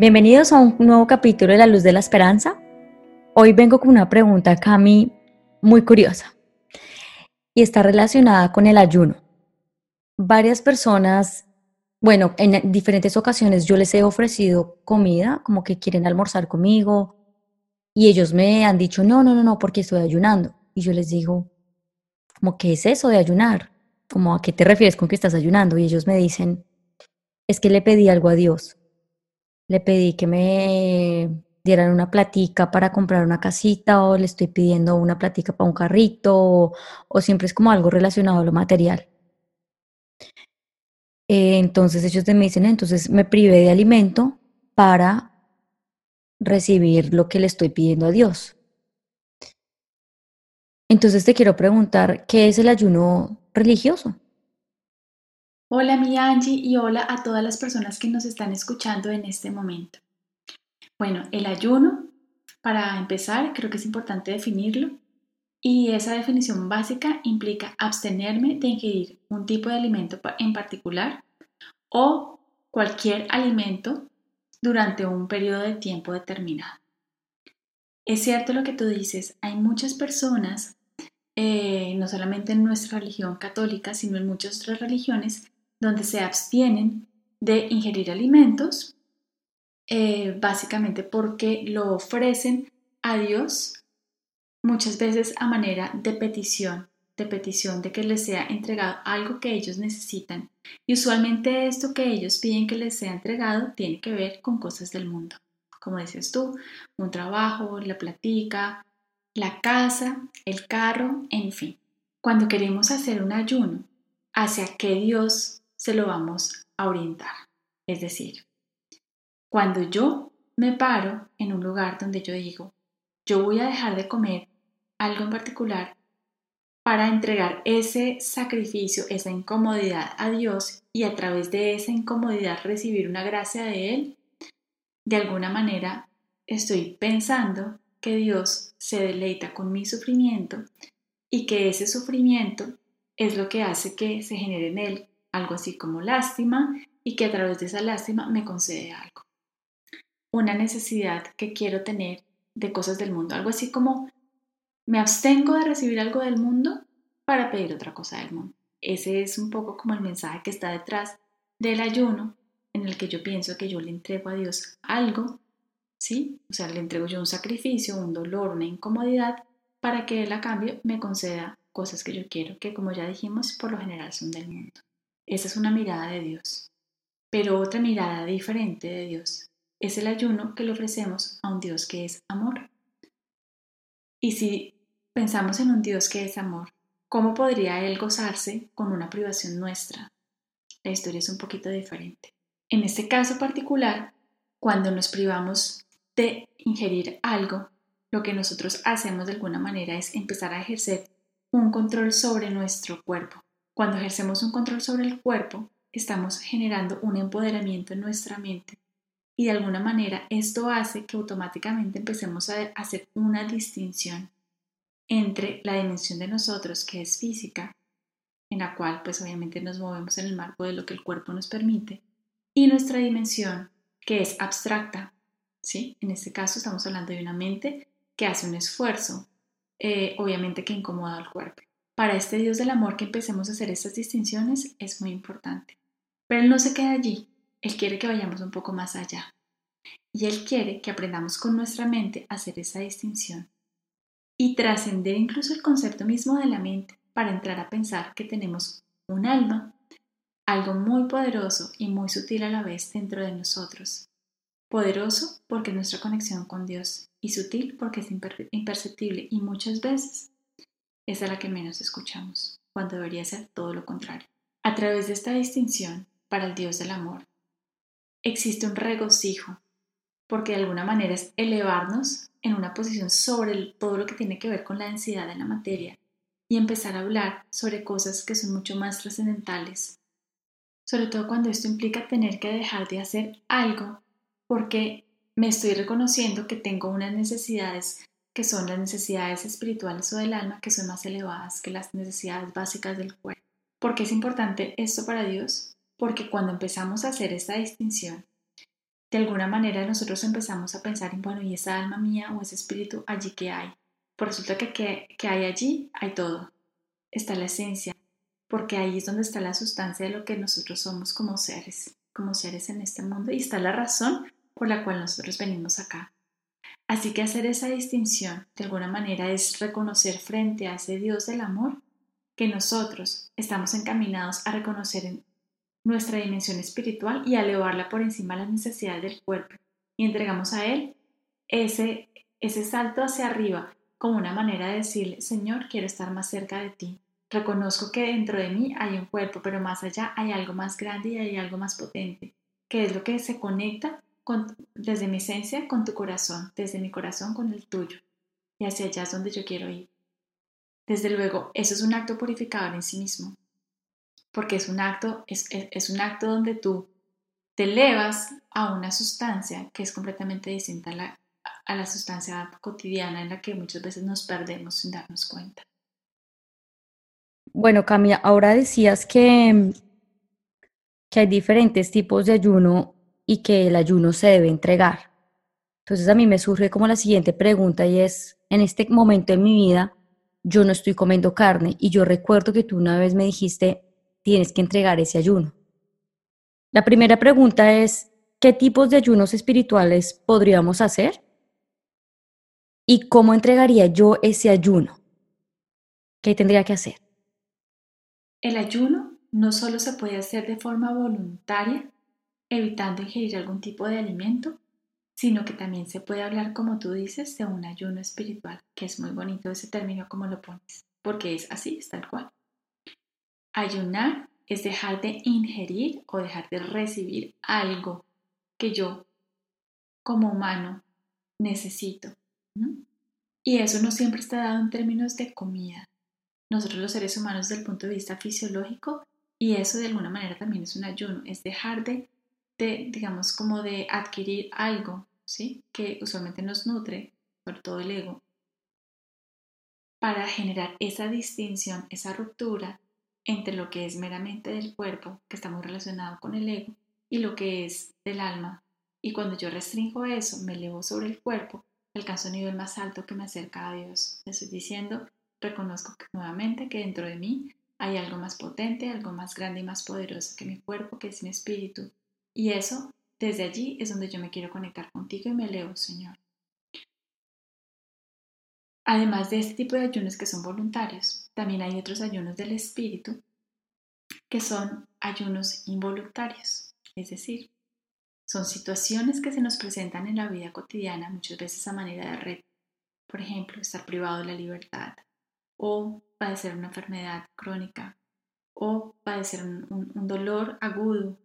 Bienvenidos a un nuevo capítulo de La Luz de la Esperanza. Hoy vengo con una pregunta, Cami, muy curiosa y está relacionada con el ayuno. Varias personas, bueno, en diferentes ocasiones yo les he ofrecido comida, como que quieren almorzar conmigo, y ellos me han dicho, no, no, no, no, porque estoy ayunando. Y yo les digo, como, ¿qué es eso de ayunar? Como, ¿a qué te refieres con que estás ayunando? Y ellos me dicen, es que le pedí algo a Dios le pedí que me dieran una platica para comprar una casita o le estoy pidiendo una platica para un carrito o, siempre es como algo relacionado a lo material. Eh, entonces ellos me dicen, entonces me privé de alimento para recibir lo que le estoy pidiendo a Dios. Entonces te quiero preguntar, ¿qué es el ayuno religioso? Hola mi Angie y hola a todas las personas que nos están escuchando en este momento. Bueno, el ayuno, para empezar, creo que es importante definirlo y esa definición básica implica abstenerme de ingerir un tipo de alimento en particular o cualquier alimento durante un periodo de tiempo determinado. Es cierto lo que tú dices, hay muchas personas, eh, no solamente en nuestra religión católica, sino en muchas otras religiones, donde se abstienen de ingerir alimentos, eh, básicamente porque lo ofrecen a Dios muchas veces a manera de petición, de petición de que les sea entregado algo que ellos necesitan. Y usualmente esto que ellos piden que les sea entregado tiene que ver con cosas del mundo. Como dices tú, un trabajo, la platica, la casa, el carro, en fin. Cuando queremos hacer un ayuno hacia que Dios se lo vamos a orientar. Es decir, cuando yo me paro en un lugar donde yo digo, yo voy a dejar de comer algo en particular para entregar ese sacrificio, esa incomodidad a Dios y a través de esa incomodidad recibir una gracia de Él, de alguna manera estoy pensando que Dios se deleita con mi sufrimiento y que ese sufrimiento es lo que hace que se genere en Él algo así como lástima, y que a través de esa lástima me concede algo. Una necesidad que quiero tener de cosas del mundo, algo así como me abstengo de recibir algo del mundo para pedir otra cosa del mundo. Ese es un poco como el mensaje que está detrás del ayuno en el que yo pienso que yo le entrego a Dios algo, ¿sí? O sea, le entrego yo un sacrificio, un dolor, una incomodidad para que Él a cambio me conceda cosas que yo quiero, que como ya dijimos, por lo general son del mundo. Esa es una mirada de Dios. Pero otra mirada diferente de Dios es el ayuno que le ofrecemos a un Dios que es amor. Y si pensamos en un Dios que es amor, ¿cómo podría Él gozarse con una privación nuestra? La historia es un poquito diferente. En este caso particular, cuando nos privamos de ingerir algo, lo que nosotros hacemos de alguna manera es empezar a ejercer un control sobre nuestro cuerpo. Cuando ejercemos un control sobre el cuerpo, estamos generando un empoderamiento en nuestra mente y de alguna manera esto hace que automáticamente empecemos a hacer una distinción entre la dimensión de nosotros que es física, en la cual pues obviamente nos movemos en el marco de lo que el cuerpo nos permite, y nuestra dimensión que es abstracta, ¿sí? En este caso estamos hablando de una mente que hace un esfuerzo, eh, obviamente que incomoda al cuerpo. Para este Dios del amor que empecemos a hacer estas distinciones es muy importante. Pero Él no se queda allí, Él quiere que vayamos un poco más allá. Y Él quiere que aprendamos con nuestra mente a hacer esa distinción y trascender incluso el concepto mismo de la mente para entrar a pensar que tenemos un alma, algo muy poderoso y muy sutil a la vez dentro de nosotros. Poderoso porque es nuestra conexión con Dios y sutil porque es imperceptible y muchas veces es a la que menos escuchamos, cuando debería ser todo lo contrario. A través de esta distinción, para el Dios del amor, existe un regocijo, porque de alguna manera es elevarnos en una posición sobre todo lo que tiene que ver con la densidad de la materia y empezar a hablar sobre cosas que son mucho más trascendentales, sobre todo cuando esto implica tener que dejar de hacer algo porque me estoy reconociendo que tengo unas necesidades que son las necesidades espirituales o del alma que son más elevadas que las necesidades básicas del cuerpo. ¿Por qué es importante esto para Dios? Porque cuando empezamos a hacer esta distinción de alguna manera nosotros empezamos a pensar en, bueno, ¿y esa alma mía o ese espíritu allí que hay? Pues resulta que, que, que hay allí, hay todo. Está la esencia, porque ahí es donde está la sustancia de lo que nosotros somos como seres, como seres en este mundo, y está la razón por la cual nosotros venimos acá. Así que hacer esa distinción de alguna manera es reconocer frente a ese Dios del amor que nosotros estamos encaminados a reconocer en nuestra dimensión espiritual y a elevarla por encima de las necesidades del cuerpo y entregamos a Él ese, ese salto hacia arriba como una manera de decirle, Señor, quiero estar más cerca de ti. Reconozco que dentro de mí hay un cuerpo, pero más allá hay algo más grande y hay algo más potente, que es lo que se conecta desde mi esencia con tu corazón, desde mi corazón con el tuyo. Y hacia allá es donde yo quiero ir. Desde luego, eso es un acto purificador en sí mismo, porque es un acto, es, es un acto donde tú te elevas a una sustancia que es completamente distinta a la, a la sustancia cotidiana en la que muchas veces nos perdemos sin darnos cuenta. Bueno, Camila, ahora decías que, que hay diferentes tipos de ayuno y que el ayuno se debe entregar. Entonces a mí me surge como la siguiente pregunta y es, en este momento de mi vida, yo no estoy comiendo carne y yo recuerdo que tú una vez me dijiste, tienes que entregar ese ayuno. La primera pregunta es, ¿qué tipos de ayunos espirituales podríamos hacer? ¿Y cómo entregaría yo ese ayuno? ¿Qué tendría que hacer? El ayuno no solo se puede hacer de forma voluntaria, evitando ingerir algún tipo de alimento, sino que también se puede hablar, como tú dices, de un ayuno espiritual, que es muy bonito ese término como lo pones, porque es así, es tal cual. Ayunar es dejar de ingerir o dejar de recibir algo que yo como humano necesito. Y eso no siempre está dado en términos de comida. Nosotros los seres humanos desde el punto de vista fisiológico, y eso de alguna manera también es un ayuno, es dejar de, de digamos, como de adquirir algo, ¿sí? Que usualmente nos nutre, por todo el ego, para generar esa distinción, esa ruptura entre lo que es meramente del cuerpo, que está muy relacionado con el ego, y lo que es del alma. Y cuando yo restringo eso, me elevo sobre el cuerpo, alcanzo un nivel más alto que me acerca a Dios. Le estoy diciendo, reconozco nuevamente que dentro de mí hay algo más potente, algo más grande y más poderoso que mi cuerpo, que es mi espíritu. Y eso, desde allí es donde yo me quiero conectar contigo y me elevo, Señor. Además de este tipo de ayunos que son voluntarios, también hay otros ayunos del espíritu que son ayunos involuntarios, es decir, son situaciones que se nos presentan en la vida cotidiana muchas veces a manera de red. Por ejemplo, estar privado de la libertad o padecer una enfermedad crónica o padecer un, dolor agudo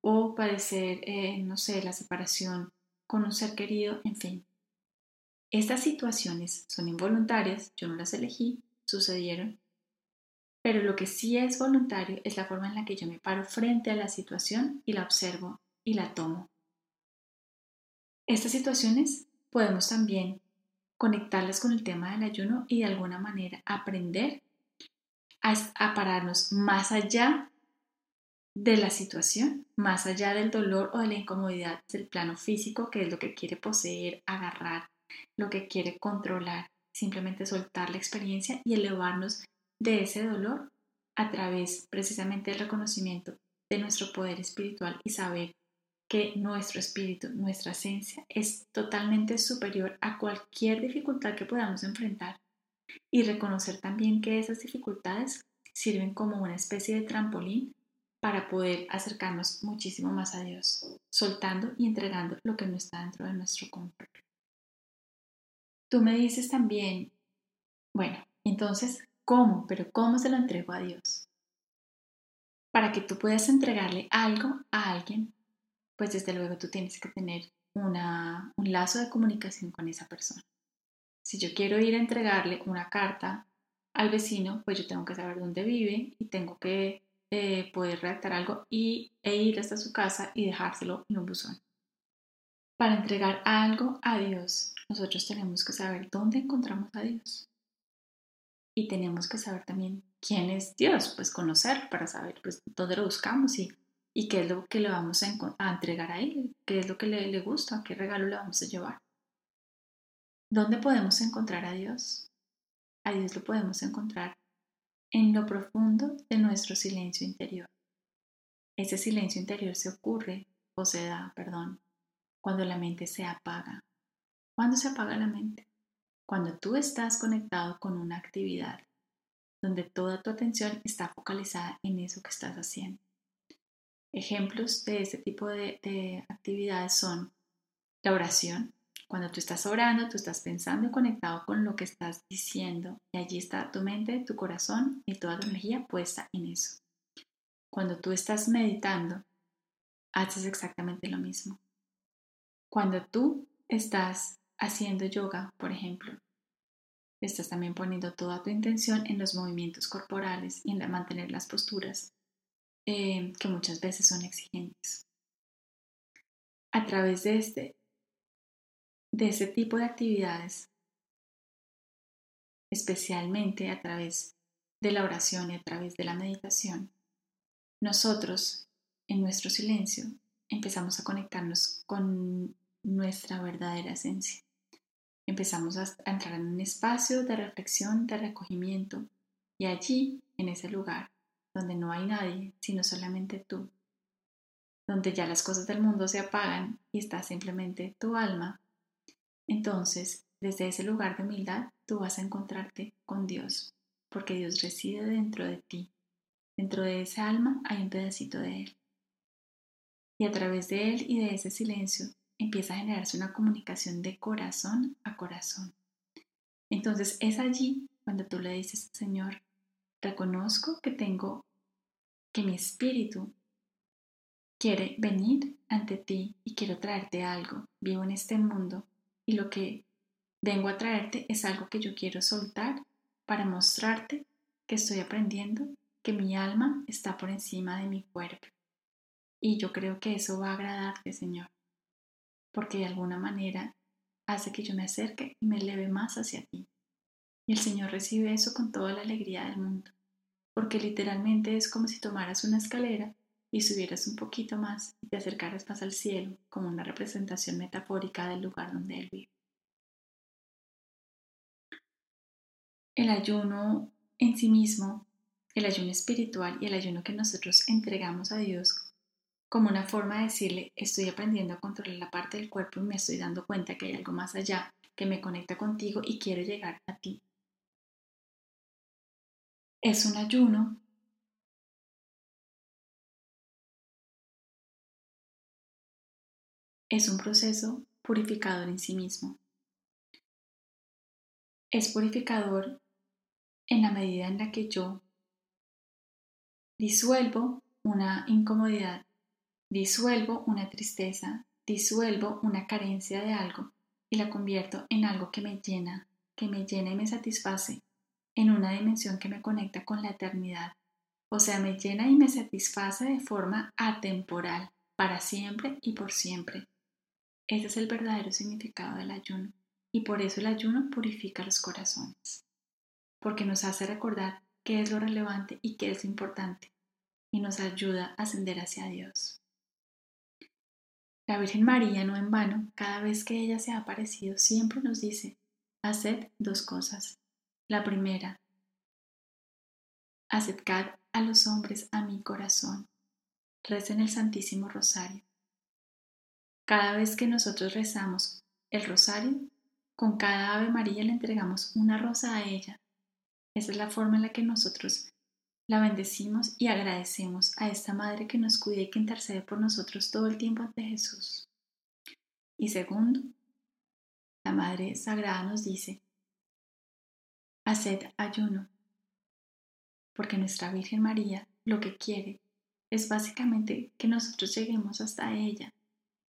o padecer, eh, no sé, la separación con un ser querido, en fin. Estas situaciones son involuntarias, yo no las elegí, sucedieron, pero lo que sí es voluntario es la forma en la que yo me paro frente a la situación y la observo y la tomo. Estas situaciones podemos también conectarlas con el tema del ayuno y de alguna manera aprender a, a pararnos más allá de la situación, más allá del dolor o de la incomodidad del plano físico, que es lo que quiere poseer, agarrar, lo que quiere controlar, simplemente soltar la experiencia y elevarnos de ese dolor a través precisamente del reconocimiento de nuestro poder espiritual y saber que nuestro espíritu, nuestra esencia es totalmente superior a cualquier dificultad que podamos enfrentar. Y reconocer también que esas dificultades sirven como una especie de trampolín para poder acercarnos muchísimo más a Dios, soltando y entregando lo que no está dentro de nuestro control. Tú me dices también, bueno, entonces, ¿cómo? Pero ¿cómo se lo entrego a Dios? Para que tú puedas entregarle algo a alguien, pues desde luego tú tienes que tener una, un lazo de comunicación con esa persona. Si yo quiero ir a entregarle una carta al vecino, pues yo tengo que saber dónde vive y tengo que eh, poder redactar algo y, e ir hasta su casa y dejárselo en un buzón. Para entregar algo a Dios, nosotros tenemos que saber dónde encontramos a Dios. Y tenemos que saber también quién es Dios, pues conocer para saber pues, dónde lo buscamos y, y qué es lo que le vamos a, entregar a él, qué es lo que le, le gusta, qué regalo le vamos a llevar. ¿Dónde podemos encontrar a Dios? A Dios lo podemos encontrar en lo profundo de nuestro silencio interior. Ese silencio interior se ocurre o se da, perdón, cuando la mente se apaga. ¿Cuándo se apaga la mente? Cuando tú estás conectado con una actividad donde toda tu atención está focalizada en eso que estás haciendo. Ejemplos de este tipo de, de actividades son la oración. Cuando tú estás orando, tú estás pensando y conectado con lo que estás diciendo y allí está tu mente, tu corazón y toda tu energía puesta en eso. Cuando tú estás meditando, haces exactamente lo mismo. Cuando tú estás haciendo yoga, por ejemplo, estás también poniendo toda tu intención en los movimientos corporales y en mantener las posturas eh, que muchas veces son exigentes. A través de este, de ese tipo de actividades, especialmente a través de la oración y a través de la meditación, nosotros, en nuestro silencio, empezamos a conectarnos con nuestra verdadera esencia. Empezamos a entrar en un espacio de reflexión, de recogimiento, y allí, en ese lugar, donde no hay nadie, sino solamente tú, donde ya las cosas del mundo se apagan y está simplemente tu alma, entonces, desde ese lugar de humildad, tú vas a encontrarte con Dios, porque Dios reside dentro de ti Dentro de esa alma hay un pedacito de Él. Y a través de Él y de ese silencio empieza a generarse una comunicación de corazón a corazón. Entonces es allí cuando tú le dices, Señor, reconozco que tengo, que mi espíritu quiere venir ante ti y quiero traerte algo. Vivo en este mundo y lo que vengo a traerte es algo que yo quiero soltar para mostrarte que estoy aprendiendo que mi alma está por encima de mi cuerpo. Y yo creo que eso va a agradarte, Señor, porque de alguna manera hace que yo me acerque y me eleve más hacia ti. Y el Señor recibe eso con toda la alegría del mundo, porque literalmente es como si tomaras una escalera y subieras un poquito más y te acercaras más al cielo, como una representación metafórica del lugar donde Él vive. El ayuno en sí mismo el ayuno espiritual y el ayuno que nosotros entregamos a Dios como una forma de decirle, estoy aprendiendo a controlar la parte del cuerpo y me estoy dando cuenta que hay algo más allá que me conecta contigo y quiero llegar a ti. Es un ayuno es un proceso purificador en sí mismo. Es purificador en la medida en la que yo Disuelvo una incomodidad, disuelvo una tristeza, disuelvo una carencia de algo y la convierto en algo que me llena, que me llena y me satisface, en una dimensión que me conecta con la eternidad. O sea, me llena y me satisface de forma atemporal, para siempre y por siempre. Ese es el verdadero significado del ayuno, y por eso el ayuno purifica los corazones, porque nos hace recordar qué es lo relevante y qué es lo importante, y nos ayuda a ascender hacia Dios. La Virgen María, no en vano, cada vez que ella se ha aparecido, siempre nos dice, haced dos cosas. La primera, acercad a los hombres a mi corazón. Recen el Santísimo Rosario. Cada vez que nosotros rezamos el rosario, con cada Ave María le entregamos una rosa a ella esa es la forma en la que nosotros la bendecimos y agradecemos a esta Madre que nos cuida y que intercede por nosotros todo el tiempo ante Jesús. Y segundo, la Madre Sagrada nos dice, haced ayuno, porque nuestra Virgen María lo que quiere es básicamente que nosotros lleguemos hasta ella,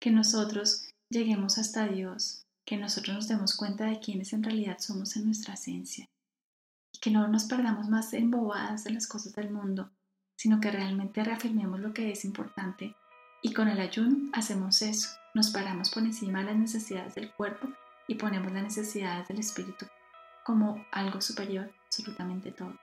que nosotros lleguemos hasta Dios, que nosotros nos demos cuenta de quiénes en realidad somos en nuestra esencia que no nos perdamos más en bobadas de las cosas del mundo, sino que realmente reafirmemos lo que es importante y con el ayuno hacemos eso, nos paramos por encima de las necesidades del cuerpo y ponemos las necesidades del espíritu como algo superior absolutamente todo.